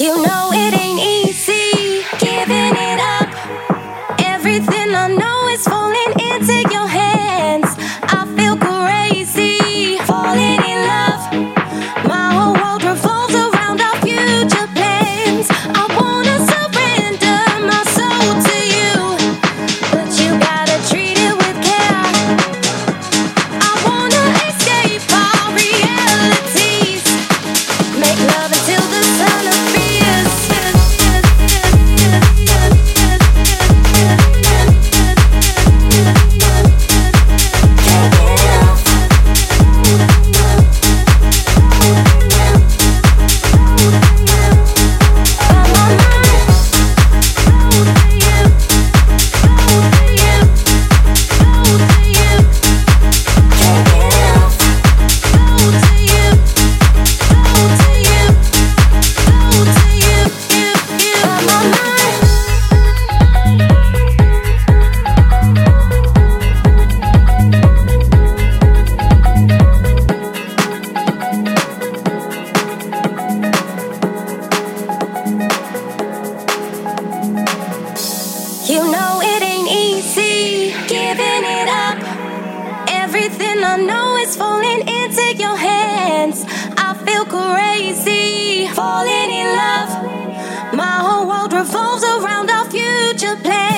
You know crazy, falling in love. My whole world revolves around our future plans.